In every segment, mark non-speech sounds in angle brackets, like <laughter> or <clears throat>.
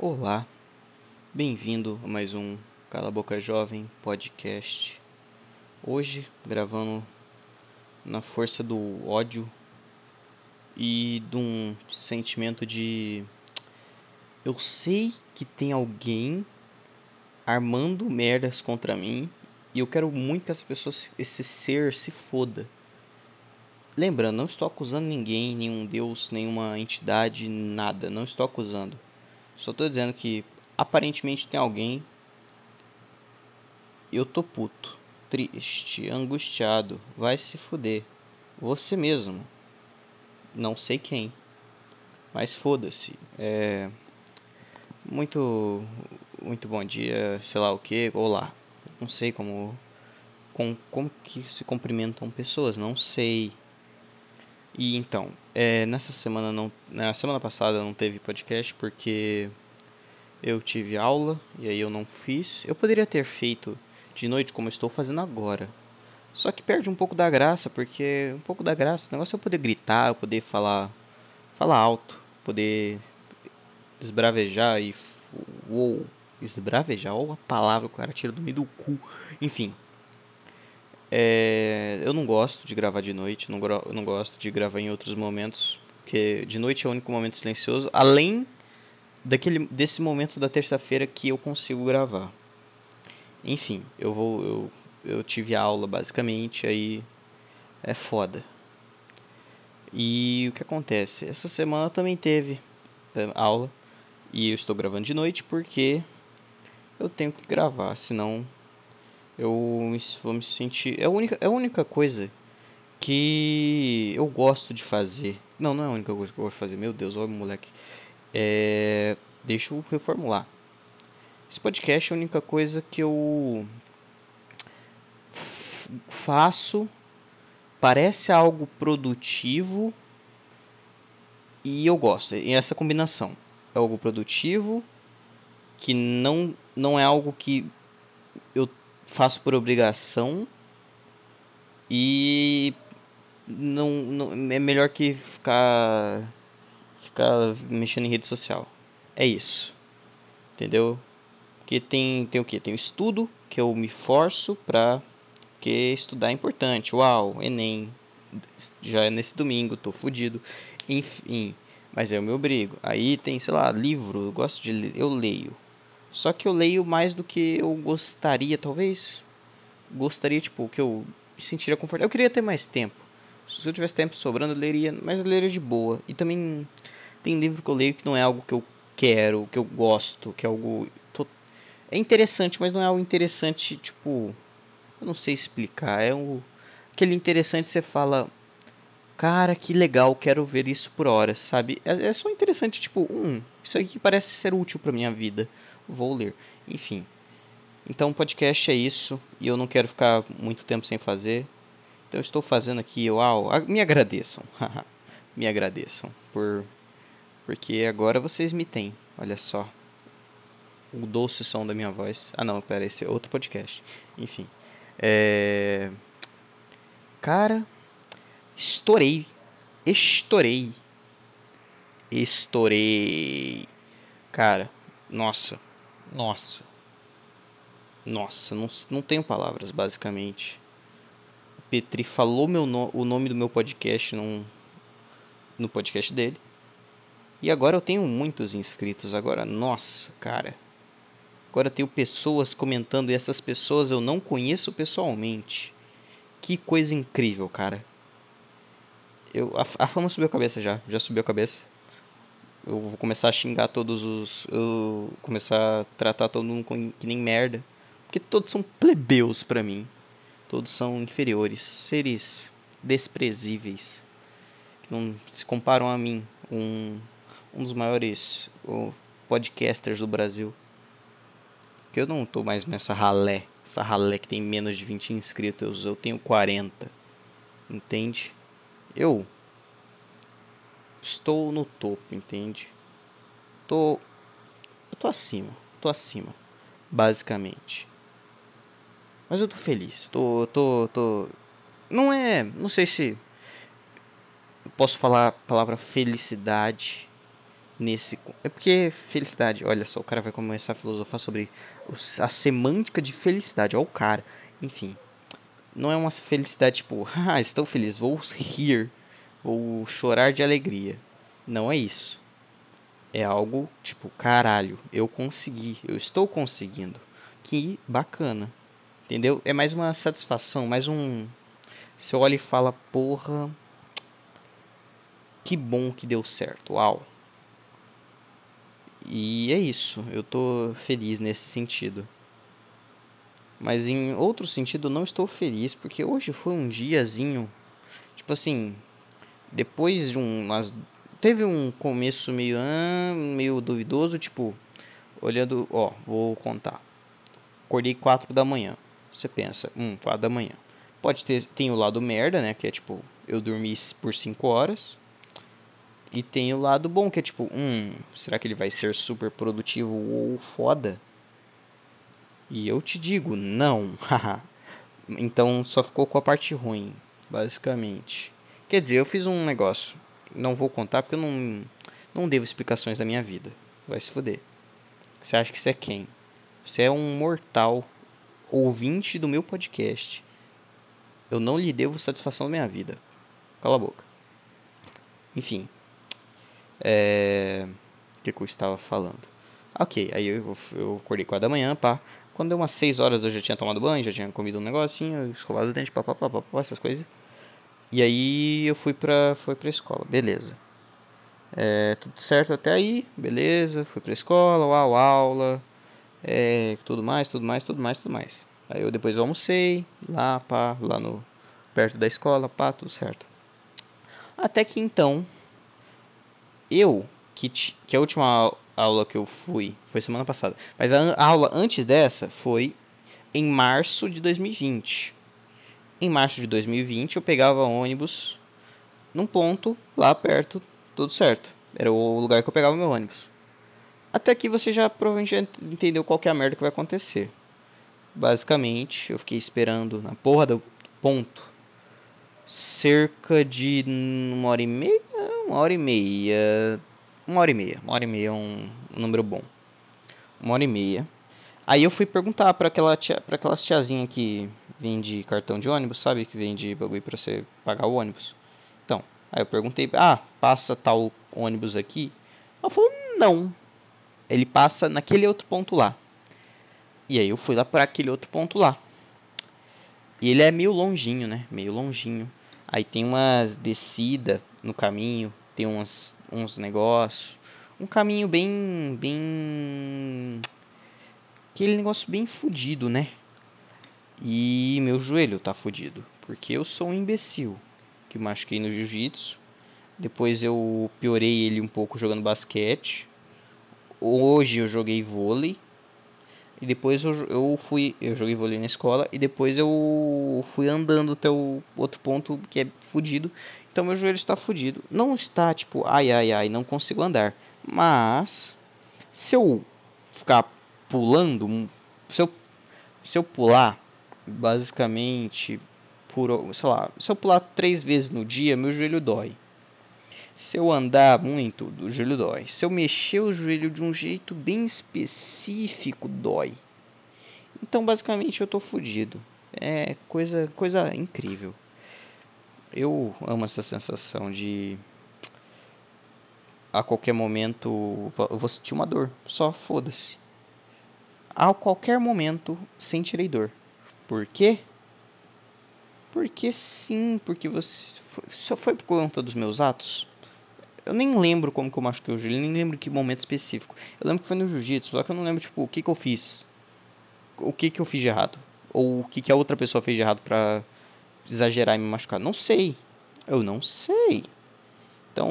Olá, bem-vindo a mais um Cala Boca Jovem podcast. Hoje gravando na força do ódio e de um sentimento de eu sei que tem alguém armando merdas contra mim e eu quero muito que essa pessoa, esse ser se foda. Lembrando, não estou acusando ninguém, nenhum deus, nenhuma entidade, nada, não estou acusando só tô dizendo que aparentemente tem alguém. Eu tô puto, triste, angustiado. Vai se fuder. Você mesmo. Não sei quem. Mas foda-se. É. Muito. Muito bom dia, sei lá o que. Olá. Não sei como. Com, como que se cumprimentam pessoas. Não sei. E então, é, nessa semana não, na semana passada não teve podcast porque eu tive aula e aí eu não fiz. Eu poderia ter feito de noite como estou fazendo agora. Só que perde um pouco da graça, porque um pouco da graça, o negócio é eu poder gritar, eu poder falar, falar alto, poder esbravejar e uou, esbravejar, ou a palavra que o cara tira do meio do cu. Enfim, é, eu não gosto de gravar de noite, não, não gosto de gravar em outros momentos, porque de noite é o único momento silencioso, além daquele, desse momento da terça-feira que eu consigo gravar. Enfim, eu vou. Eu, eu tive aula basicamente, aí é foda. E o que acontece? Essa semana também teve é, aula e eu estou gravando de noite porque eu tenho que gravar, senão eu vou me sentir. É a única, é a única coisa que eu gosto de fazer. Não, não é a única coisa que eu gosto de fazer. Meu Deus, olha moleque. É, deixa eu reformular. Esse podcast é a única coisa que eu faço. Parece algo produtivo e eu gosto. E essa combinação é algo produtivo que não não é algo que faço por obrigação e não, não é melhor que ficar ficar mexendo em rede social. É isso. Entendeu? Porque tem tem o que? Tem o estudo que eu me forço pra que estudar é importante. Uau, ENEM. Já é nesse domingo, tô fudido. Enfim, mas eu me obrigo. Aí tem, sei lá, livro, eu gosto de ler, eu leio. Só que eu leio mais do que eu gostaria, talvez. Gostaria, tipo, que eu me sentiria confortável. Eu queria ter mais tempo. Se eu tivesse tempo sobrando, eu leria, mas eu leria de boa. E também tem livro que eu leio que não é algo que eu quero, que eu gosto, que é algo. É interessante, mas não é algo interessante, tipo. Eu não sei explicar. É um, aquele interessante você fala. Cara, que legal, quero ver isso por horas, sabe? É, é só interessante, tipo, hum, isso aqui parece ser útil pra minha vida vou ler. Enfim. Então, podcast é isso. E eu não quero ficar muito tempo sem fazer. Então, estou fazendo aqui. Uau! Me agradeçam. <laughs> me agradeçam. Por... Porque agora vocês me têm. Olha só. O doce som da minha voz. Ah, não, pera. Esse é outro podcast. Enfim. É... Cara. Estourei. Estourei. Estourei. Cara, nossa. Nossa. Nossa, não, não tenho palavras, basicamente. O Petri falou meu no, o nome do meu podcast num, no podcast dele. E agora eu tenho muitos inscritos. Agora, nossa, cara. Agora eu tenho pessoas comentando e essas pessoas eu não conheço pessoalmente. Que coisa incrível, cara. Eu, a, a fama subiu a cabeça já. Já subiu a cabeça eu vou começar a xingar todos os. Eu começar a tratar todo mundo que nem merda. Porque todos são plebeus para mim. Todos são inferiores, seres desprezíveis. Que não se comparam a mim, um, um dos maiores podcasters do Brasil. Que eu não tô mais nessa ralé. Essa ralé que tem menos de 20 inscritos. Eu tenho 40. Entende? Eu estou no topo, entende? Tô eu tô acima, tô acima, basicamente. Mas eu tô feliz, tô tô tô não é, não sei se posso falar a palavra felicidade nesse. É porque felicidade, olha só, o cara vai começar a filosofar sobre a semântica de felicidade. Olha o cara. Enfim. Não é uma felicidade tipo, <laughs> ah, estou feliz, vou rir, vou chorar de alegria. Não é isso. É algo tipo, caralho, eu consegui, eu estou conseguindo. Que bacana. Entendeu? É mais uma satisfação, mais um. Você olha e fala, porra. Que bom que deu certo. Uau. E é isso, eu tô feliz nesse sentido. Mas em outro sentido, não estou feliz porque hoje foi um diazinho, tipo assim, depois de um, umas, teve um começo meio meio duvidoso, tipo, olhando, ó, vou contar. Acordei 4 da manhã. Você pensa, hum, 4 da manhã. Pode ter tem o lado merda, né, que é tipo, eu dormi por 5 horas. E tem o lado bom, que é tipo, hum, será que ele vai ser super produtivo ou foda? E eu te digo, não. <laughs> então só ficou com a parte ruim, basicamente. Quer dizer, eu fiz um negócio. Não vou contar porque eu não, não devo explicações da minha vida. Vai se fuder. Você acha que você é quem? Você é um mortal ouvinte do meu podcast. Eu não lhe devo satisfação da minha vida. Cala a boca. Enfim. É... O que, que eu estava falando? Ok, aí eu, eu acordei 4 da manhã, pá. Quando deu umas 6 horas eu já tinha tomado banho, já tinha comido um negocinho, escovado os dentes, pá, pá, pá, pá, pá, essas coisas. E aí eu fui pra, fui pra escola, beleza. É, tudo certo até aí, beleza. Fui pra escola, uau, aula, é, tudo mais, tudo mais, tudo mais, tudo mais. Aí eu depois almocei, lá, pá, lá no, perto da escola, pá, tudo certo. Até que então eu, que, que a última aula que eu fui foi semana passada, mas a, a aula antes dessa foi em março de 2020. Em março de 2020 eu pegava ônibus num ponto lá perto, tudo certo. Era o lugar que eu pegava meu ônibus. Até aqui você já provavelmente já entendeu qual é a merda que vai acontecer. Basicamente, eu fiquei esperando na porra do ponto cerca de uma hora e meia, uma hora e meia, uma hora e meia, uma hora e meia é um, um número bom, uma hora e meia. Aí eu fui perguntar para aquela tia, para aquelas tiazinha que vende cartão de ônibus, sabe, que vende bagulho para você pagar o ônibus. Então, aí eu perguntei, ah, passa tal ônibus aqui? Ela falou, não. Ele passa naquele outro ponto lá. E aí eu fui lá para aquele outro ponto lá. E ele é meio longinho, né? Meio longinho. Aí tem umas descidas no caminho, tem uns, uns negócios. Um caminho bem. bem. Aquele negócio bem fudido, né? E meu joelho tá fudido. Porque eu sou um imbecil. Que machuquei no jiu-jitsu. Depois eu piorei ele um pouco jogando basquete. Hoje eu joguei vôlei. E depois eu, eu fui. Eu joguei vôlei na escola. E depois eu fui andando até o outro ponto que é fudido. Então meu joelho está fudido. Não está tipo, ai ai ai, não consigo andar. Mas se eu ficar pulando, se eu, se eu pular, basicamente, por, sei lá, se eu pular três vezes no dia, meu joelho dói. Se eu andar muito, o joelho dói. Se eu mexer o joelho de um jeito bem específico, dói. Então, basicamente, eu tô fudido. É coisa, coisa incrível. Eu amo essa sensação de a qualquer momento eu vou sentir uma dor, só foda-se. A qualquer momento sentirei dor. Por quê? Porque sim, porque você só foi por conta dos meus atos. Eu nem lembro como que eu machuquei o joelho, nem lembro que momento específico. Eu lembro que foi no jiu-jitsu, só que eu não lembro, tipo, o que que eu fiz. O que que eu fiz de errado. Ou o que que a outra pessoa fez de errado pra exagerar e me machucar. Não sei. Eu não sei. Então,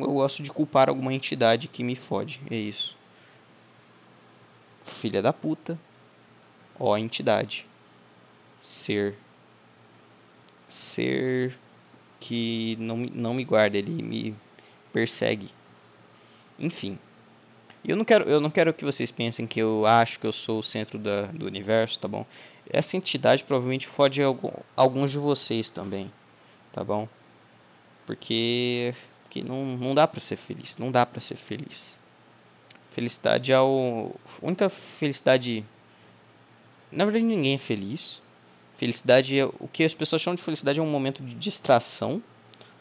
eu gosto de culpar alguma entidade que me fode. É isso. Filha da puta. Ó, entidade. Ser. Ser que não, não me guarda, ele me persegue. Enfim. Eu não quero, eu não quero que vocês pensem que eu acho que eu sou o centro da, do universo, tá bom? Essa entidade provavelmente fode algum, alguns de vocês também, tá bom? Porque Porque não, não dá pra ser feliz. Não dá pra ser feliz. Felicidade é. A única felicidade. Na verdade, ninguém é feliz. Felicidade é. O que as pessoas chamam de felicidade é um momento de distração.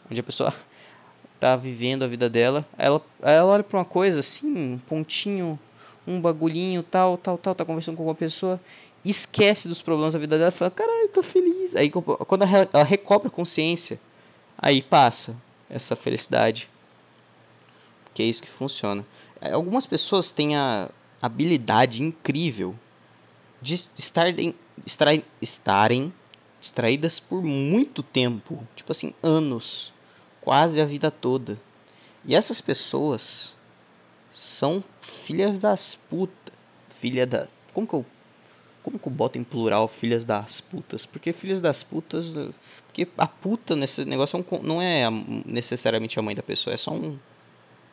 Onde a pessoa <laughs> tá vivendo a vida dela. Ela, ela olha pra uma coisa assim, um pontinho, um bagulhinho, tal, tal, tal, tá conversando com uma pessoa, esquece dos problemas da vida dela fala, caralho, tô feliz. Aí quando ela recobra consciência, aí passa essa felicidade. Que é isso que funciona. É, algumas pessoas têm a habilidade incrível de estarem, estarem, estarem extraídas por muito tempo, tipo assim, anos, quase a vida toda. E essas pessoas são filhas das putas. Filha da. Como que eu. Como que eu boto em plural filhas das putas? Porque filhas das putas. Porque a puta nesse negócio é não é necessariamente a mãe da pessoa, é só um.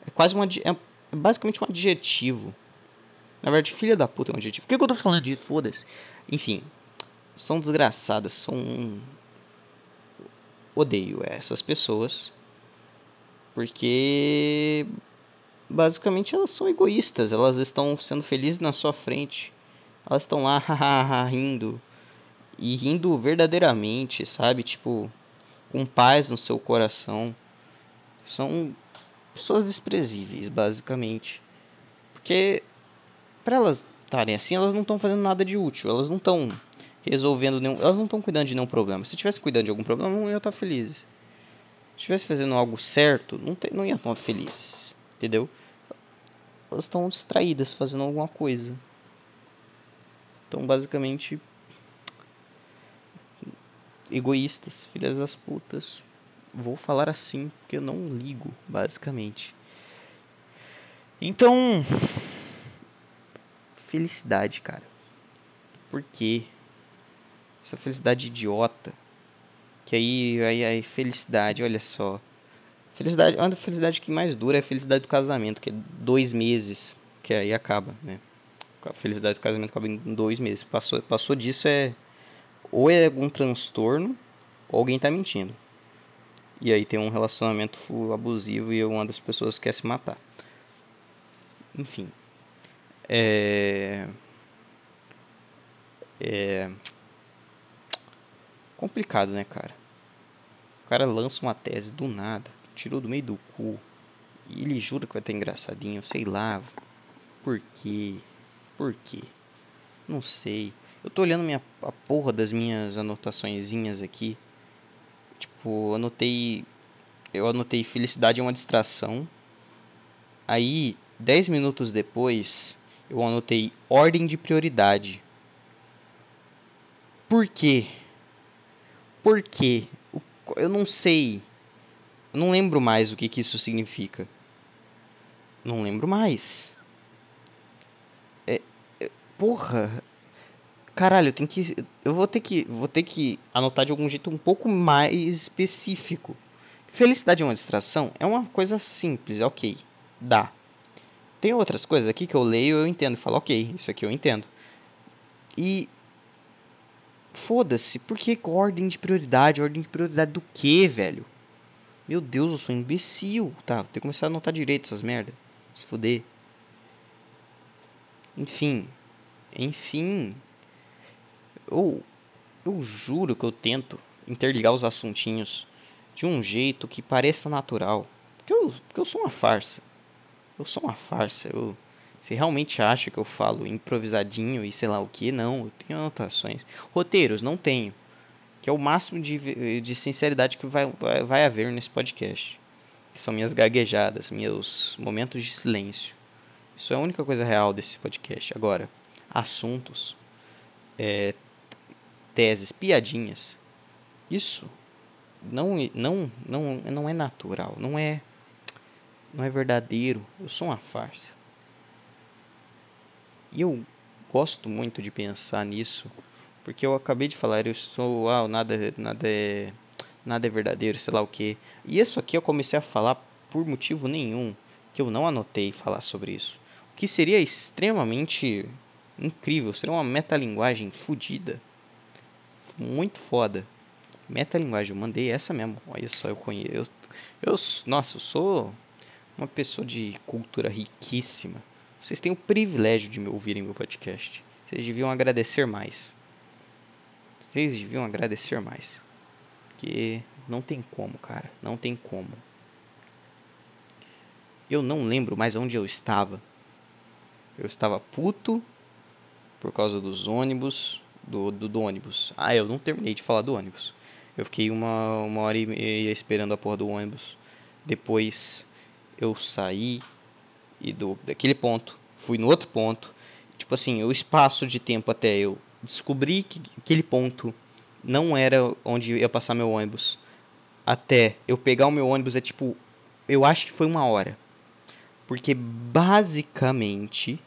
É quase uma. É basicamente um adjetivo. Na verdade, filha da puta é um adjetivo. Por que, que eu tô falando disso? Foda-se. Enfim. São desgraçadas, são. Odeio essas pessoas. Porque basicamente elas são egoístas, elas estão sendo felizes na sua frente. Elas estão lá <laughs> rindo e rindo verdadeiramente, sabe? Tipo, com paz no seu coração. São pessoas desprezíveis, basicamente. Porque para elas estarem assim, elas não estão fazendo nada de útil, elas não estão resolvendo nenhum, elas não estão cuidando de nenhum problema. Se tivesse cuidando de algum problema, não iam estar felizes. Se estivesse fazendo algo certo, não, te, não iam estar felizes entendeu? Elas estão distraídas fazendo alguma coisa. Então, basicamente, egoístas, filhas das putas. Vou falar assim porque eu não ligo, basicamente. Então, felicidade, cara. Por quê? Essa felicidade idiota. Que aí, aí, aí, felicidade, olha só. Felicidade, uma felicidade que mais dura é a felicidade do casamento, que é dois meses, que aí acaba, né? A felicidade do casamento acaba em dois meses. Passou, passou disso é ou é algum transtorno ou alguém tá mentindo. E aí tem um relacionamento abusivo e uma das pessoas quer se matar. Enfim. É. É. Complicado, né, cara? O cara lança uma tese do nada tirou do meio do cu. E ele jura que vai ter engraçadinho, sei lá. Por quê? Por quê? Não sei. Eu tô olhando minha, a porra das minhas anotaçõezinhas aqui. Tipo, anotei. Eu anotei felicidade é uma distração. Aí, 10 minutos depois, eu anotei ordem de prioridade. Por quê? Por quê? Eu não sei. Eu não lembro mais o que, que isso significa. Não lembro mais. É, é, porra. Caralho, eu tenho que. Eu vou ter que. Vou ter que anotar de algum jeito um pouco mais específico. Felicidade é uma distração? É uma coisa simples, ok. Dá. Tem outras coisas aqui que eu leio eu entendo e falo, ok, isso aqui eu entendo. E. Foda-se, por que ordem de prioridade? Ordem de prioridade do que, velho? Meu Deus, eu sou um imbecil. Tá, vou ter que começar a anotar direito essas merda. Se fuder. Enfim. Enfim. Eu, eu juro que eu tento interligar os assuntinhos de um jeito que pareça natural. Porque eu, porque eu sou uma farsa. Eu sou uma farsa. Eu, você realmente acha que eu falo improvisadinho e sei lá o que? Não, eu tenho anotações. Roteiros, não tenho que é o máximo de, de sinceridade que vai, vai, vai haver nesse podcast. São minhas gaguejadas, meus momentos de silêncio. Isso é a única coisa real desse podcast. Agora, assuntos, é, teses, piadinhas. Isso não, não, não, não é natural, não é, não é verdadeiro. Eu sou uma farsa. E eu gosto muito de pensar nisso porque eu acabei de falar, eu sou, ah, nada, nada é, nada é verdadeiro, sei lá o que. E isso aqui eu comecei a falar por motivo nenhum, que eu não anotei falar sobre isso. O que seria extremamente incrível, seria uma metalinguagem fodida. Muito foda. Metalinguagem, eu mandei essa mesmo. Olha só, eu conheço. Eu, nossa, eu sou uma pessoa de cultura riquíssima. Vocês têm o privilégio de me ouvir em meu podcast. Vocês deviam agradecer mais. Vocês deviam agradecer mais. Porque não tem como, cara. Não tem como. Eu não lembro mais onde eu estava. Eu estava puto por causa dos ônibus. Do, do, do, ônibus. Ah, eu não terminei de falar do ônibus. Eu fiquei uma, uma hora e meia esperando a porra do ônibus. Depois eu saí e do daquele ponto fui no outro ponto. Tipo assim, o espaço de tempo até eu descobri que aquele ponto não era onde ia passar meu ônibus. Até eu pegar o meu ônibus é tipo, eu acho que foi uma hora. Porque basicamente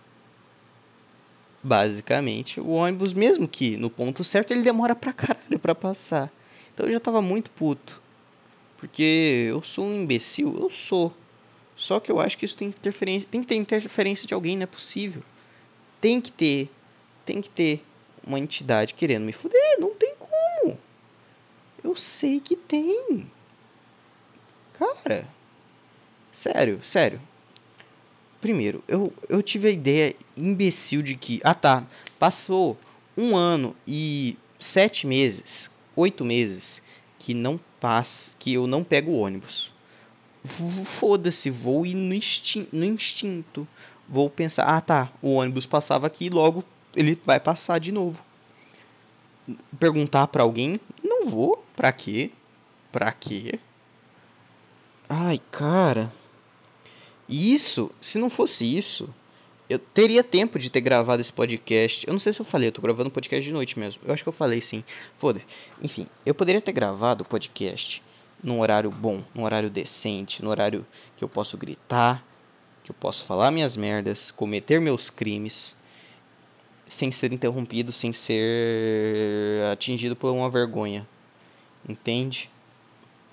basicamente o ônibus mesmo que no ponto certo ele demora pra caralho pra passar. Então eu já tava muito puto. Porque eu sou um imbecil, eu sou. Só que eu acho que isso tem interferência, tem que ter interferência de alguém, não é possível. Tem que ter, tem que ter uma entidade querendo me fuder, não tem como. Eu sei que tem. Cara, sério, sério. Primeiro, eu, eu tive a ideia imbecil de que, ah tá, passou um ano e sete meses oito meses que não passa, que eu não pego o ônibus. Foda-se, vou ir no, instinto, no instinto. Vou pensar, ah tá, o ônibus passava aqui, logo ele vai passar de novo. Perguntar para alguém, não vou. Pra quê? Pra quê? Ai, cara. Isso, se não fosse isso, eu teria tempo de ter gravado esse podcast. Eu não sei se eu falei, eu tô gravando um podcast de noite mesmo. Eu acho que eu falei sim. Foda-se. Enfim, eu poderia ter gravado o podcast num horário bom, num horário decente, num horário que eu posso gritar, que eu posso falar minhas merdas, cometer meus crimes, sem ser interrompido, sem ser atingido por uma vergonha. Entende?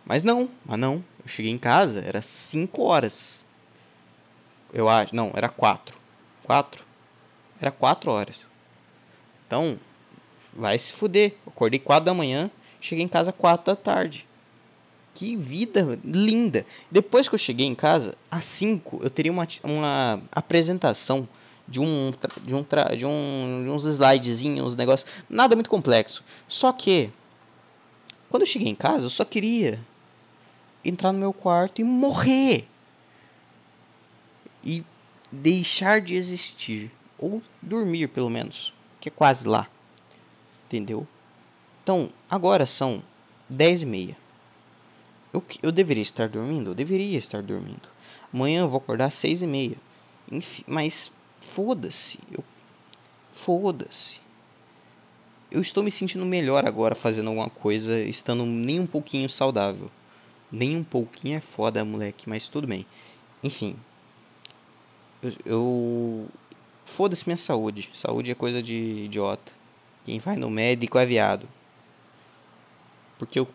Mas não, mas não. Eu cheguei em casa, era 5 horas. Eu acho, não, era 4 Quatro? Era quatro horas. Então, vai se fuder. Acordei quatro da manhã, cheguei em casa quatro da tarde. Que vida linda. Depois que eu cheguei em casa, às cinco, eu teria uma, uma apresentação de um, de, um, de, um, de uns slidezinhos, uns negócios. Nada muito complexo. Só que, quando eu cheguei em casa, eu só queria entrar no meu quarto e morrer. E deixar de existir. Ou dormir, pelo menos. Que é quase lá. Entendeu? Então, agora são 10 e meia. Eu, eu deveria estar dormindo? Eu deveria estar dormindo. Amanhã eu vou acordar às 6 e meia. Enfim, mas foda-se. Eu, foda-se. Eu estou me sentindo melhor agora fazendo alguma coisa, estando nem um pouquinho saudável. Nem um pouquinho é foda, moleque, mas tudo bem. Enfim, eu, eu foda-se minha saúde. Saúde é coisa de idiota. Quem vai no médico é viado. Porque eu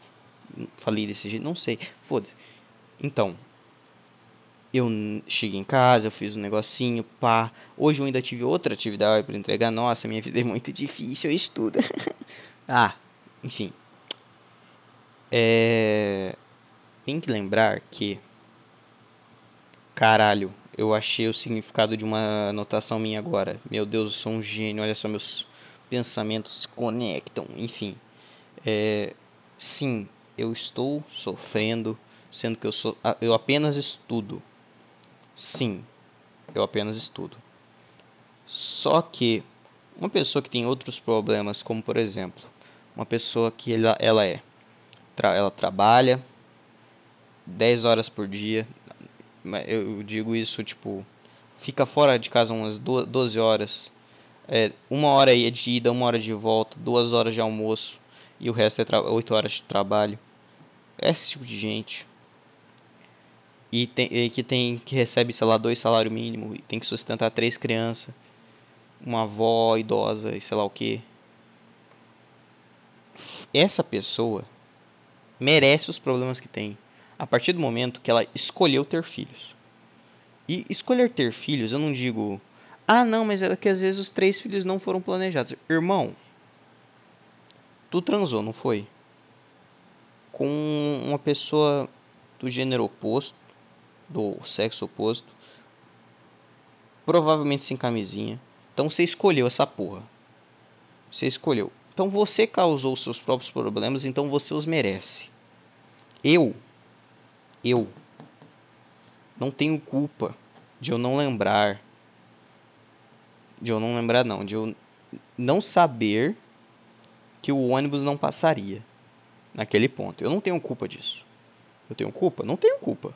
falei desse jeito, não sei. Foda-se. Então, eu cheguei em casa, eu fiz um negocinho, pá. Hoje eu ainda tive outra atividade para entregar. Nossa, minha vida é muito difícil, eu estudo. <laughs> ah, enfim. É... Tem que lembrar que. Caralho, eu achei o significado de uma anotação minha agora. Meu Deus, eu sou um gênio, olha só, meus pensamentos se conectam, enfim. É, sim, eu estou sofrendo, sendo que eu, sou, eu apenas estudo. Sim, eu apenas estudo. Só que uma pessoa que tem outros problemas, como por exemplo, uma pessoa que ela, ela é, ela trabalha 10 horas por dia, eu digo isso, tipo, fica fora de casa umas 12 horas. É, uma hora é de ida, uma hora de volta, duas horas de almoço e o resto é 8 horas de trabalho. Esse tipo de gente. E, tem, e que tem que recebe, sei lá, dois salários mínimos e tem que sustentar três crianças, uma avó idosa e sei lá o que. Essa pessoa merece os problemas que tem a partir do momento que ela escolheu ter filhos. E escolher ter filhos, eu não digo, ah, não, mas é que às vezes os três filhos não foram planejados. Irmão, tu transou, não foi? Com uma pessoa do gênero oposto, do sexo oposto, provavelmente sem camisinha. Então você escolheu essa porra. Você escolheu. Então você causou os seus próprios problemas, então você os merece. Eu, eu, não tenho culpa de eu não lembrar. De eu não lembrar, não. De eu não saber que o ônibus não passaria naquele ponto. Eu não tenho culpa disso. Eu tenho culpa? Não tenho culpa.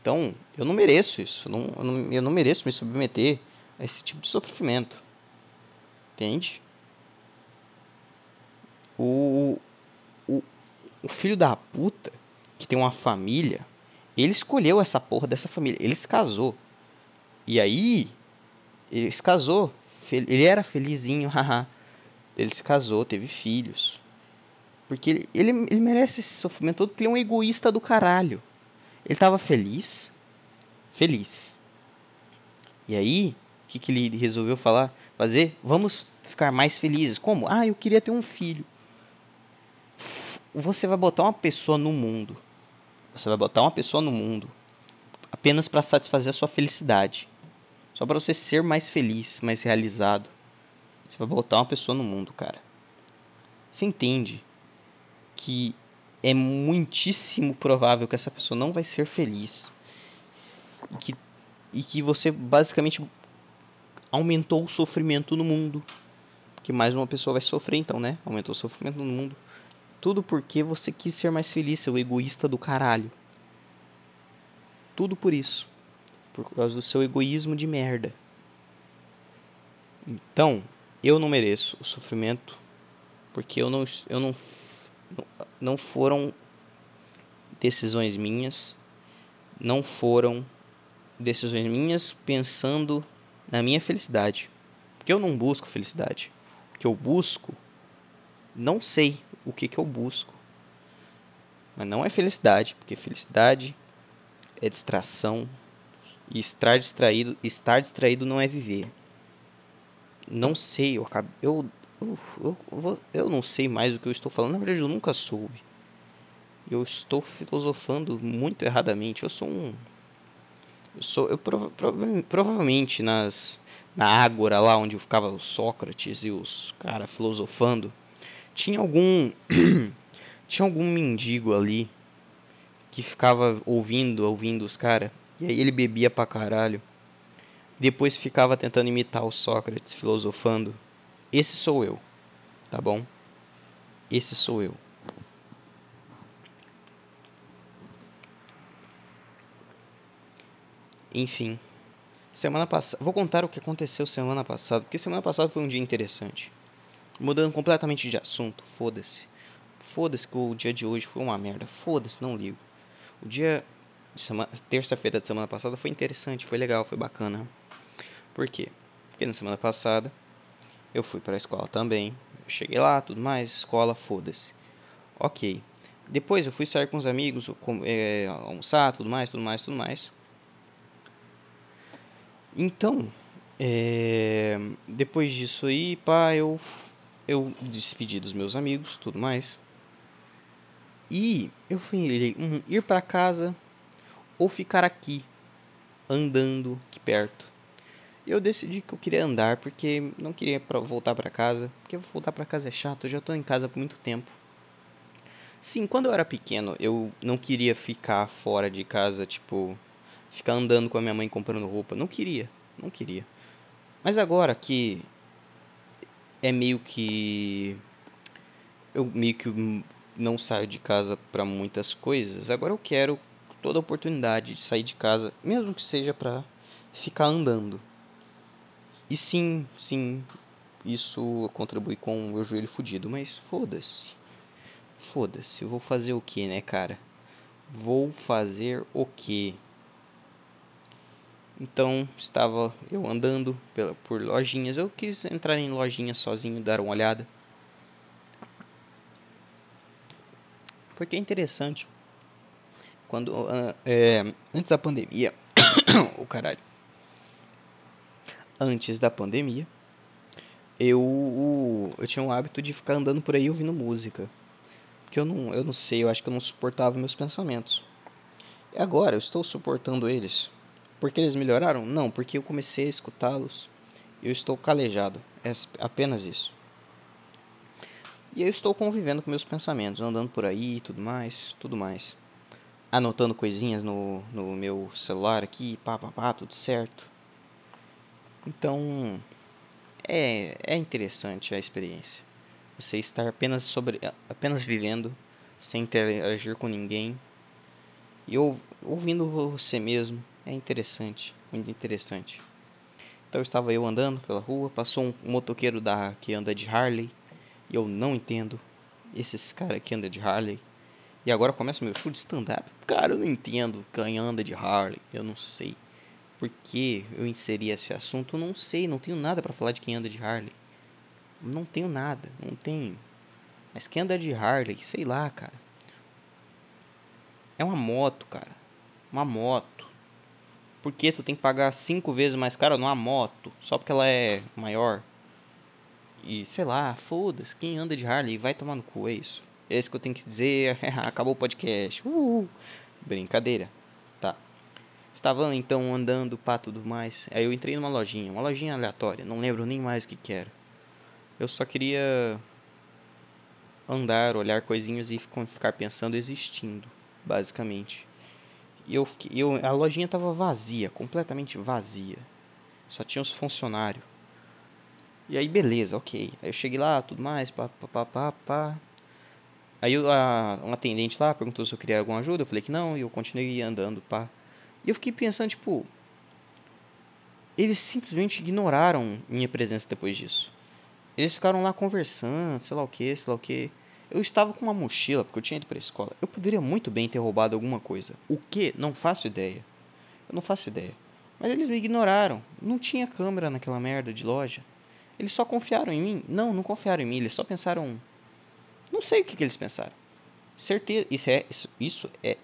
Então, eu não mereço isso. Eu não, eu não, eu não mereço me submeter a esse tipo de sofrimento. Entende? O, o, o filho da puta que tem uma família, ele escolheu essa porra dessa família. Ele se casou. E aí, ele se casou. Ele era felizinho, <laughs> haha. ele se casou, teve filhos. Porque ele, ele, ele merece esse sofrimento todo porque ele é um egoísta do caralho. Ele tava feliz. Feliz. E aí, o que, que ele resolveu falar? Fazer? Vamos ficar mais felizes. Como? Ah, eu queria ter um filho. Você vai botar uma pessoa no mundo. Você vai botar uma pessoa no mundo apenas para satisfazer a sua felicidade. Só para você ser mais feliz, mais realizado. Você vai botar uma pessoa no mundo, cara. Você entende que é muitíssimo provável que essa pessoa não vai ser feliz. E que, e que você basicamente aumentou o sofrimento no mundo. Que mais uma pessoa vai sofrer então, né? Aumentou o sofrimento no mundo. Tudo porque você quis ser mais feliz, seu egoísta do caralho. Tudo por isso. Por causa do seu egoísmo de merda. Então, eu não mereço o sofrimento porque eu não, eu não não foram decisões minhas, não foram decisões minhas pensando na minha felicidade. Porque eu não busco felicidade. O que eu busco, não sei o que, que eu busco. Mas não é felicidade, porque felicidade é distração. E estar distraído, estar distraído não é viver. Não sei, eu, eu eu, eu, eu não sei mais o que eu estou falando. Na verdade, eu nunca soube. Eu estou filosofando muito erradamente. Eu sou um. Eu sou. Eu prova, prova, provavelmente nas. Na Ágora, lá onde ficava o Sócrates e os caras filosofando, tinha algum. <clears throat> tinha algum mendigo ali que ficava ouvindo, ouvindo os caras. E aí ele bebia pra caralho. Depois ficava tentando imitar o Sócrates filosofando. Esse sou eu, tá bom? Esse sou eu. Enfim, semana passada, vou contar o que aconteceu semana passada, porque semana passada foi um dia interessante. Mudando completamente de assunto, foda-se. Foda-se que o dia de hoje foi uma merda. Foda-se, não ligo. O dia terça-feira de semana passada foi interessante, foi legal, foi bacana. Por quê? Porque na semana passada eu fui para a escola também. cheguei lá, tudo mais, escola, foda-se. Ok. Depois eu fui sair com os amigos, com, é, almoçar, tudo mais, tudo mais, tudo mais. Então, é, depois disso aí, pá, eu, eu despedi dos meus amigos, tudo mais. E eu fui um, ir para casa ou ficar aqui, andando aqui perto eu decidi que eu queria andar porque não queria voltar para casa, porque voltar para casa é chato, eu já tô em casa por muito tempo. Sim, quando eu era pequeno, eu não queria ficar fora de casa, tipo, ficar andando com a minha mãe comprando roupa, não queria, não queria. Mas agora que é meio que eu meio que não saio de casa para muitas coisas, agora eu quero toda oportunidade de sair de casa, mesmo que seja para ficar andando. E sim, sim, isso contribui com o meu joelho fudido, mas foda-se. Foda-se, vou fazer o que, né, cara? Vou fazer o que? Então, estava eu andando pela, por lojinhas. Eu quis entrar em lojinhas sozinho, dar uma olhada. Porque é interessante. Quando, uh, é, antes da pandemia, <coughs> o caralho antes da pandemia, eu, eu tinha um hábito de ficar andando por aí ouvindo música. Porque eu não, eu não sei, eu acho que eu não suportava meus pensamentos. E agora eu estou suportando eles. Porque eles melhoraram? Não, porque eu comecei a escutá-los. Eu estou calejado. É apenas isso. E eu estou convivendo com meus pensamentos, andando por aí tudo mais, tudo mais. Anotando coisinhas no, no meu celular aqui, pá, pá, pá, tudo certo. Então, é, é interessante a experiência. Você estar apenas, sobre, apenas vivendo, sem interagir com ninguém. E ou, ouvindo você mesmo. É interessante, muito interessante. Então estava eu andando pela rua, passou um, um motoqueiro da que anda de Harley. E eu não entendo esses caras que andam de Harley. E agora começa o meu show de stand-up. Cara, eu não entendo quem anda de Harley. Eu não sei. Por que eu inseri esse assunto? Não sei, não tenho nada para falar de quem anda de Harley. Não tenho nada, não tenho. Mas quem anda de Harley, sei lá, cara. É uma moto, cara. Uma moto. Por que tu tem que pagar cinco vezes mais caro numa moto? Só porque ela é maior? E sei lá, foda-se, quem anda de Harley vai tomar no cu, é isso. É isso que eu tenho que dizer. <laughs> Acabou o podcast. Uh, brincadeira. Estava então andando, pá, tudo mais. Aí eu entrei numa lojinha, uma lojinha aleatória, não lembro nem mais o que, que era. Eu só queria andar, olhar coisinhas e ficar pensando existindo, basicamente. E eu, eu a lojinha tava vazia, completamente vazia. Só tinha os funcionários. E aí beleza, ok. Aí eu cheguei lá, tudo mais, pá, pá, pá, pá, pá. Aí a, um atendente lá perguntou se eu queria alguma ajuda, eu falei que não, e eu continuei andando, pá. E eu fiquei pensando, tipo, eles simplesmente ignoraram minha presença depois disso. Eles ficaram lá conversando, sei lá o que, sei lá o que. Eu estava com uma mochila, porque eu tinha ido para a escola. Eu poderia muito bem ter roubado alguma coisa. O que? Não faço ideia. Eu não faço ideia. Mas eles me ignoraram. Não tinha câmera naquela merda de loja. Eles só confiaram em mim? Não, não confiaram em mim. Eles só pensaram. Não sei o que, que eles pensaram. Certeza. Isso é, isso, isso é,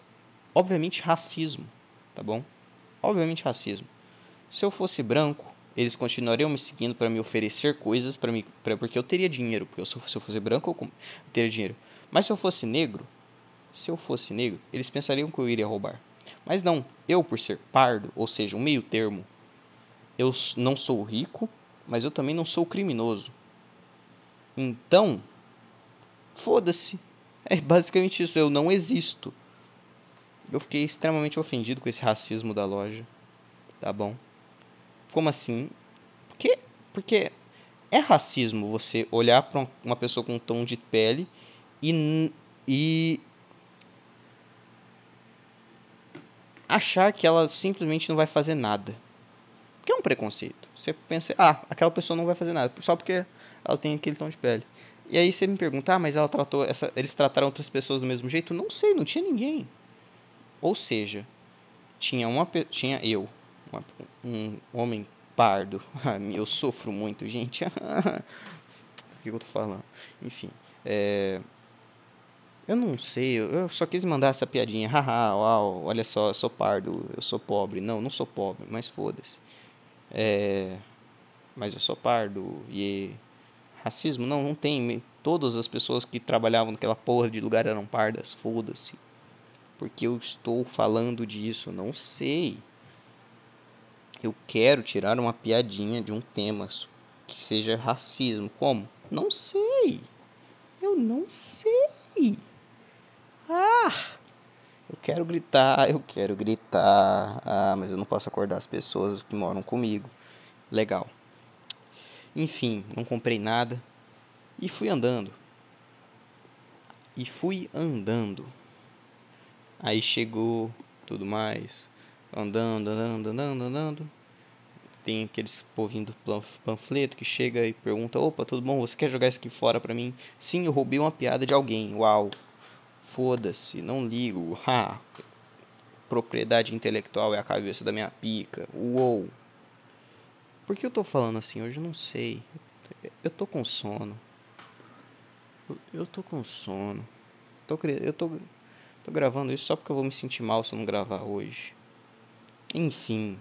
obviamente, racismo. Tá bom? Obviamente, racismo. Se eu fosse branco, eles continuariam me seguindo para me oferecer coisas para mim, pra, porque eu teria dinheiro, porque eu, se eu fosse branco eu teria dinheiro. Mas se eu fosse negro, se eu fosse negro, eles pensariam que eu iria roubar. Mas não, eu por ser pardo, ou seja, um meio termo, eu não sou rico, mas eu também não sou criminoso. Então, foda-se. É basicamente isso, eu não existo. Eu fiquei extremamente ofendido com esse racismo da loja. Tá bom? Como assim? Porque, porque é racismo você olhar para uma pessoa com um tom de pele e, e achar que ela simplesmente não vai fazer nada. Que é um preconceito. Você pensa, ah, aquela pessoa não vai fazer nada, só porque ela tem aquele tom de pele. E aí você me pergunta, ah, mas ela tratou essa, eles trataram outras pessoas do mesmo jeito? Não sei, não tinha ninguém. Ou seja, tinha uma tinha eu, uma, um homem pardo. <laughs> Ah, eu sofro muito, gente. <laughs> o que eu tô falando? Enfim, é... Eu não sei, eu só quis mandar essa piadinha. <laughs> Haha, uau, olha só, eu sou pardo, eu sou pobre. Não, não sou pobre, mas foda-se. É... Mas eu sou pardo e... Racismo? Não, não tem. Todas as pessoas que trabalhavam naquela porra de lugar eram pardas. Foda-se. Porque eu estou falando disso, não sei. Eu quero tirar uma piadinha de um tema que seja racismo. Como? Não sei. Eu não sei. Ah! Eu quero gritar, eu quero gritar. Ah, mas eu não posso acordar as pessoas que moram comigo. Legal. Enfim, não comprei nada e fui andando. E fui andando. Aí chegou tudo mais andando, andando, andando, andando. Tem aqueles povinho do panfleto que chega e pergunta: Opa, tudo bom? Você quer jogar isso aqui fora pra mim? Sim, eu roubei uma piada de alguém. Uau, foda-se, não ligo. Ha, propriedade intelectual é a cabeça da minha pica. Uou. Por que eu tô falando assim hoje? Eu não sei. Eu tô com sono. Eu tô com sono. eu tô, tô gravando isso só porque eu vou me sentir mal se eu não gravar hoje. Enfim.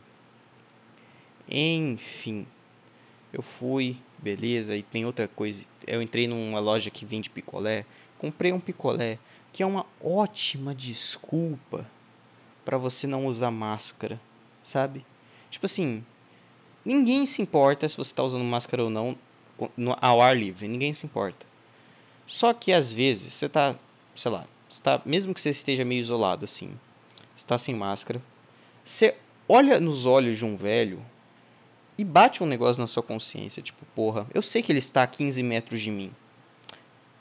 Enfim. Eu fui, beleza, e tem outra coisa. Eu entrei numa loja que vende picolé. comprei um picolé, que é uma ótima desculpa para você não usar máscara, sabe? Tipo assim, ninguém se importa se você está usando máscara ou não ao ar livre, ninguém se importa. Só que às vezes você tá, sei lá, está mesmo que você esteja meio isolado assim, está sem máscara, você olha nos olhos de um velho e bate um negócio na sua consciência, tipo, porra, eu sei que ele está a 15 metros de mim.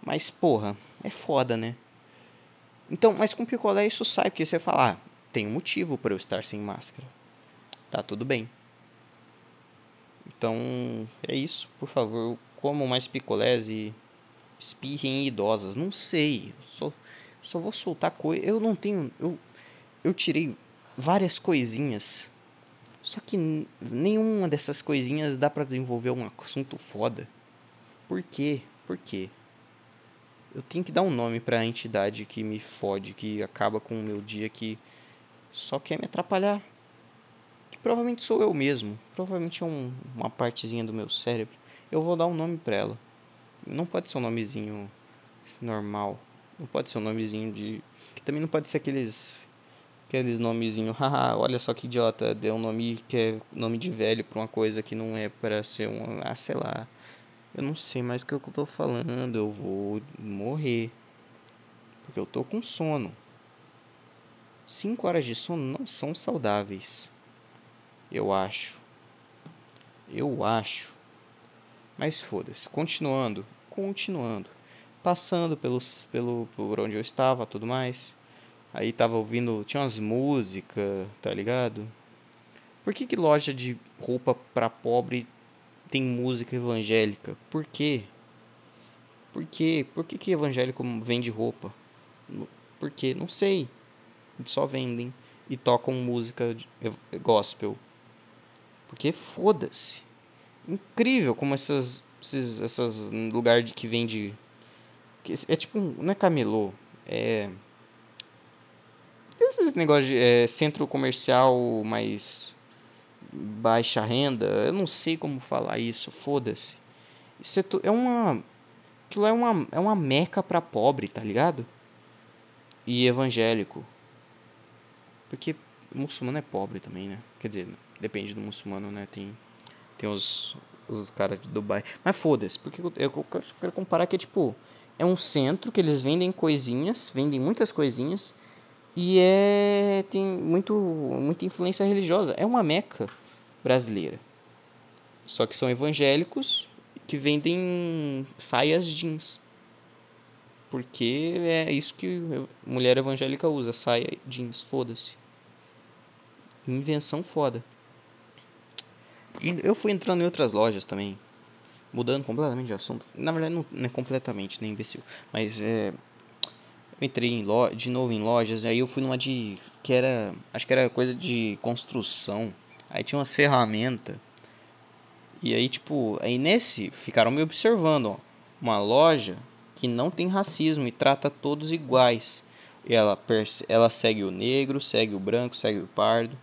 Mas, porra, é foda, né? Então, mas com picolé isso sai, porque você fala, ah, tem um motivo para eu estar sem máscara. Tá tudo bem. Então, é isso, por favor, comam mais picolés e espirrem idosas. Não sei, só, só vou soltar coisa. Eu não tenho. Eu, eu tirei várias coisinhas. Só que nenhuma dessas coisinhas dá para desenvolver um assunto foda. Por quê? Por quê? Eu tenho que dar um nome para a entidade que me fode, que acaba com o meu dia, que só quer me atrapalhar. Que provavelmente sou eu mesmo. Provavelmente é um, uma partezinha do meu cérebro. Eu vou dar um nome pra ela. Não pode ser um nomezinho normal. Não pode ser um nomezinho de. Também não pode ser aqueles aqueles nomezinhos, haha, olha só que idiota, deu um nome que é nome de velho pra uma coisa que não é para ser um, ah, sei lá. Eu não sei mais o que eu tô falando, eu vou morrer. Porque eu tô com sono. Cinco horas de sono não são saudáveis. Eu acho. Eu acho. Mas foda-se. Continuando. Continuando. Passando pelos, pelo, por onde eu estava, tudo mais. Aí tava ouvindo, tinha umas músicas, tá ligado? Por que, que loja de roupa pra pobre tem música evangélica? Por quê? Por quê? Por que, que evangélico vende roupa? Por quê? Não sei. Só vendem e tocam música gospel. Porque foda-se. Incrível como essas, esses essas lugares que vende. É tipo, não é camelô, é esses negócios de é, centro comercial mais baixa renda, eu não sei como falar isso, foda-se. Isso é, é uma. Aquilo é uma, é uma meca pra pobre, tá ligado? E evangélico. Porque muçulmano é pobre também, né? Quer dizer, depende do muçulmano, né? Tem, tem os, os caras de Dubai. Mas foda-se, porque eu, eu, eu quero comparar que é tipo. É um centro que eles vendem coisinhas, vendem muitas coisinhas e é tem muito muita influência religiosa. É uma meca brasileira. Só que são evangélicos que vendem saias jeans. Porque é isso que mulher evangélica usa, saia jeans, foda-se. Invenção foda. E eu fui entrando em outras lojas também. Mudando completamente de assunto. Na verdade, não é completamente, nem imbecil. Mas é eu entrei em lo... de novo em lojas, aí eu fui numa de. que era. acho que era coisa de construção. Aí tinha umas ferramentas. E aí, tipo, aí nesse ficaram me observando, ó. Uma loja que não tem racismo e trata todos iguais. E ela, ela segue o negro, segue o branco, segue o pardo.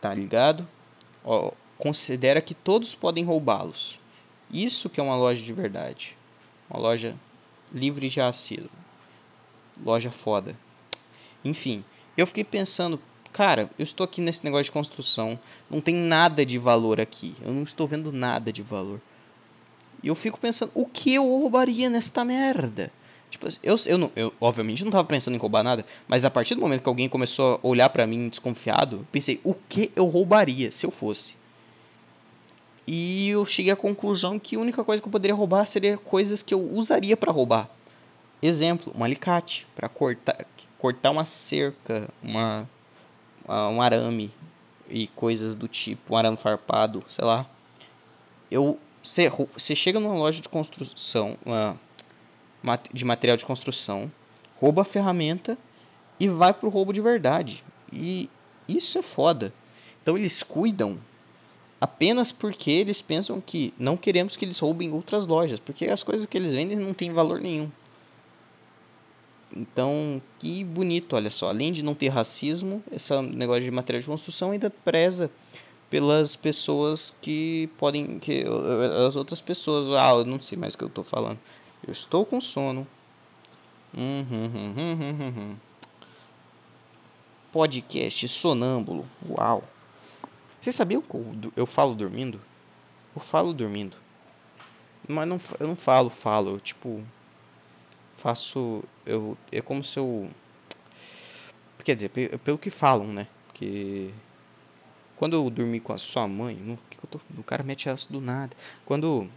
Tá ligado? Ó, considera que todos podem roubá-los. Isso que é uma loja de verdade. Uma loja livre de racismo loja foda. Enfim, eu fiquei pensando, cara, eu estou aqui nesse negócio de construção, não tem nada de valor aqui. Eu não estou vendo nada de valor. E eu fico pensando, o que eu roubaria nesta merda? Tipo, eu, eu, não, eu obviamente não estava pensando em roubar nada, mas a partir do momento que alguém começou a olhar para mim desconfiado, pensei, o que eu roubaria se eu fosse? E eu cheguei à conclusão que a única coisa que eu poderia roubar seria coisas que eu usaria para roubar. Exemplo, um alicate para cortar, cortar uma cerca, uma, um arame e coisas do tipo, um arame farpado, sei lá. Eu você chega numa loja de construção, de material de construção, rouba a ferramenta e vai pro roubo de verdade. E isso é foda. Então eles cuidam apenas porque eles pensam que não queremos que eles roubem outras lojas, porque as coisas que eles vendem não têm valor nenhum. Então, que bonito, olha só. Além de não ter racismo, esse negócio de material de construção ainda preza pelas pessoas que podem. que as outras pessoas. Ah, eu não sei mais o que eu estou falando. Eu estou com sono. Uhum, Podcast sonâmbulo. Uau. Você sabia que eu, eu falo dormindo? Eu falo dormindo. Mas não, eu não falo, falo. Eu, tipo, faço. Eu, é como se eu. Quer dizer, pelo que falam, né? Que. Quando eu dormi com a sua mãe. No, que eu tô, o cara mete essa do nada. Quando.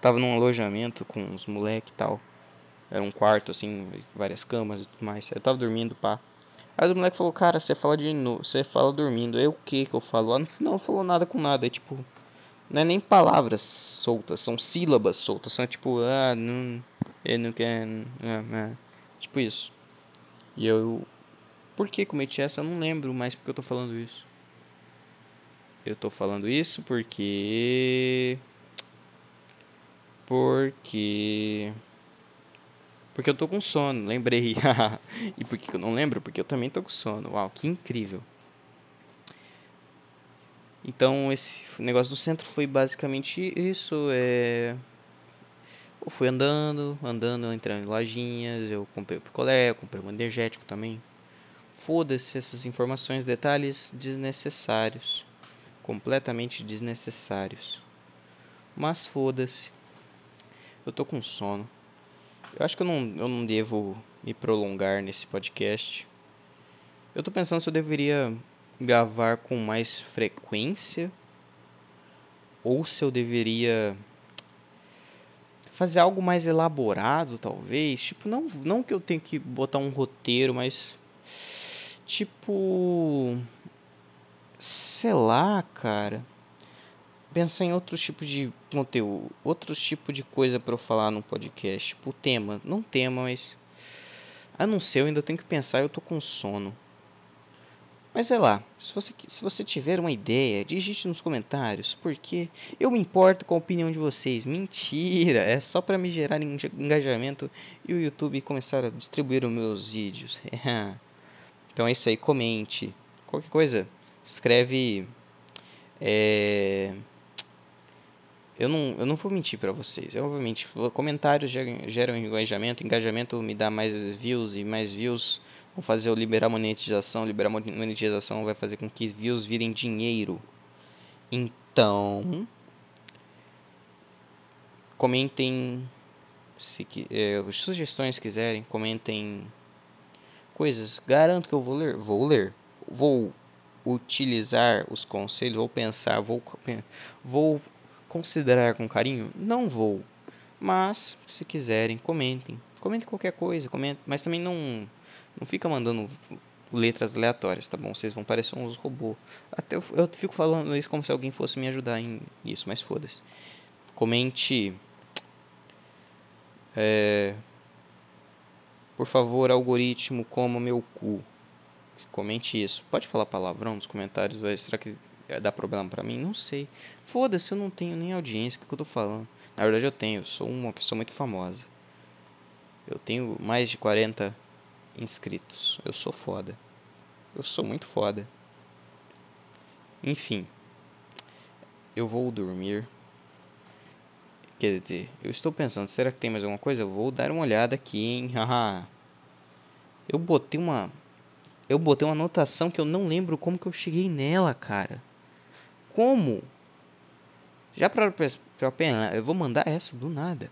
Tava num alojamento com uns moleque e tal. Era um quarto, assim, várias camas e tudo mais. Eu tava dormindo, pá. Aí o moleque falou, cara, você fala de você fala dormindo. Eu o que que eu falo? Não, não falou nada com nada. É tipo. Não é nem palavras soltas, são sílabas soltas. São tipo, ah, não. Eu não quero. Ah, ah. Tipo isso. E eu. Por que cometi essa? Eu não lembro mais porque eu tô falando isso. Eu tô falando isso porque. Porque. Porque eu tô com sono, lembrei. <laughs> e por que eu não lembro? Porque eu também tô com sono. Uau, que incrível. Então, esse negócio do centro foi basicamente isso. É... Eu fui andando, andando, entrando em lojinhas. Eu comprei o picolé, eu comprei um energético também. Foda-se essas informações, detalhes desnecessários. Completamente desnecessários. Mas foda-se. Eu tô com sono. Eu acho que eu não, eu não devo me prolongar nesse podcast. Eu tô pensando se eu deveria gravar com mais frequência ou se eu deveria fazer algo mais elaborado, talvez. Tipo, não, não que eu tenha que botar um roteiro, mas tipo sei lá, cara pensar em outros tipos de conteúdo, outros tipos de coisa para eu falar no podcast, tipo tema, não tema, mas a não ser eu ainda tenho que pensar, eu tô com sono. Mas sei lá, se você, se você tiver uma ideia, digite nos comentários, porque eu me importo com a opinião de vocês. Mentira, é só para me gerar engajamento e o YouTube começar a distribuir os meus vídeos. <laughs> então é isso aí, comente. Qualquer coisa, escreve é, eu não, eu não vou mentir para vocês. Eu, obviamente, comentários geram engajamento, engajamento me dá mais views e mais views vão fazer eu liberar monetização, liberar monetização vai fazer com que views virem dinheiro. Então, comentem se é, sugestões quiserem, comentem coisas. Garanto que eu vou ler, vou ler, vou utilizar os conselhos, vou pensar, vou vou considerar com carinho? Não vou. Mas, se quiserem, comentem. Comentem qualquer coisa, comentem, mas também não não fica mandando letras aleatórias, tá bom? Vocês vão parecer uns robôs. Até eu, eu fico falando isso como se alguém fosse me ajudar em isso, mas foda-se. Comente. É, por favor, algoritmo, coma meu cu. Comente isso. Pode falar palavrão nos comentários, será que é, dá problema pra mim? Não sei. Foda-se, eu não tenho nem audiência, o que, que eu tô falando? Na verdade eu tenho, eu sou uma pessoa muito famosa. Eu tenho mais de 40 inscritos. Eu sou foda. Eu sou muito foda. Enfim. Eu vou dormir. Quer dizer, eu estou pensando, será que tem mais alguma coisa? Eu vou dar uma olhada aqui, hein? <laughs> Eu botei uma eu botei uma anotação que eu não lembro como que eu cheguei nela, cara como? Já para pra pena, eu vou mandar essa do nada.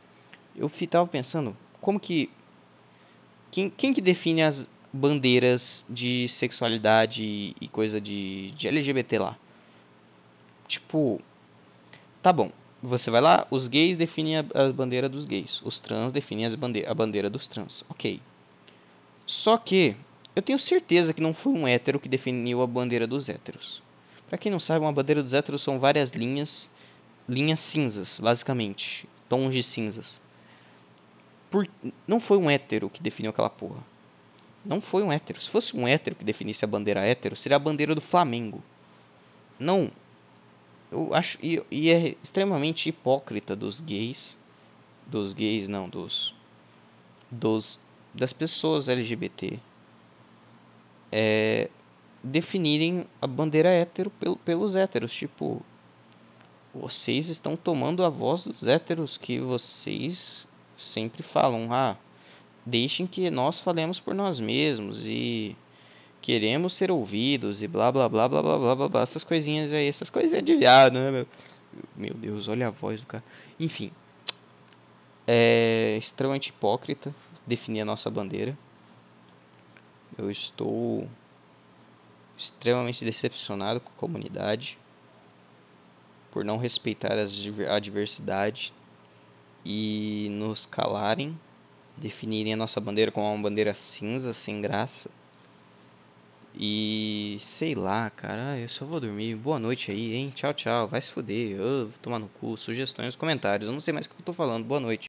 Eu tava pensando, como que. Quem, quem que define as bandeiras de sexualidade e coisa de, de LGBT lá? Tipo. Tá bom. Você vai lá, os gays definem a, a bandeira dos gays. Os trans definem as bande a bandeira dos trans. Ok. Só que eu tenho certeza que não foi um hétero que definiu a bandeira dos héteros. Para quem não sabe, uma bandeira dos héteros são várias linhas, linhas cinzas, basicamente, tons de cinzas. Por, não foi um hétero que definiu aquela porra. Não foi um hétero. Se fosse um hétero que definisse a bandeira hétero, seria a bandeira do Flamengo. Não. Eu acho. E, e é extremamente hipócrita dos gays. Dos gays, não, dos. Dos. Das pessoas LGBT. É, definirem a bandeira hétero pelos héteros. Tipo, vocês estão tomando a voz dos héteros que vocês sempre falam. Ah, deixem que nós falemos por nós mesmos e queremos ser ouvidos e blá blá blá blá blá blá blá, blá essas coisinhas aí, essas coisinhas de viado, né, meu? Meu Deus, olha a voz do cara. Enfim, é extremamente hipócrita definir a nossa bandeira. Eu estou extremamente decepcionado com a comunidade por não respeitar a diversidade e nos calarem, definirem a nossa bandeira como uma bandeira cinza, sem graça. E sei lá, cara, eu só vou dormir. Boa noite aí, hein? Tchau, tchau. Vai se fuder. Eu, tomar no cu. Sugestões, comentários. Eu não sei mais o que eu tô falando. Boa noite.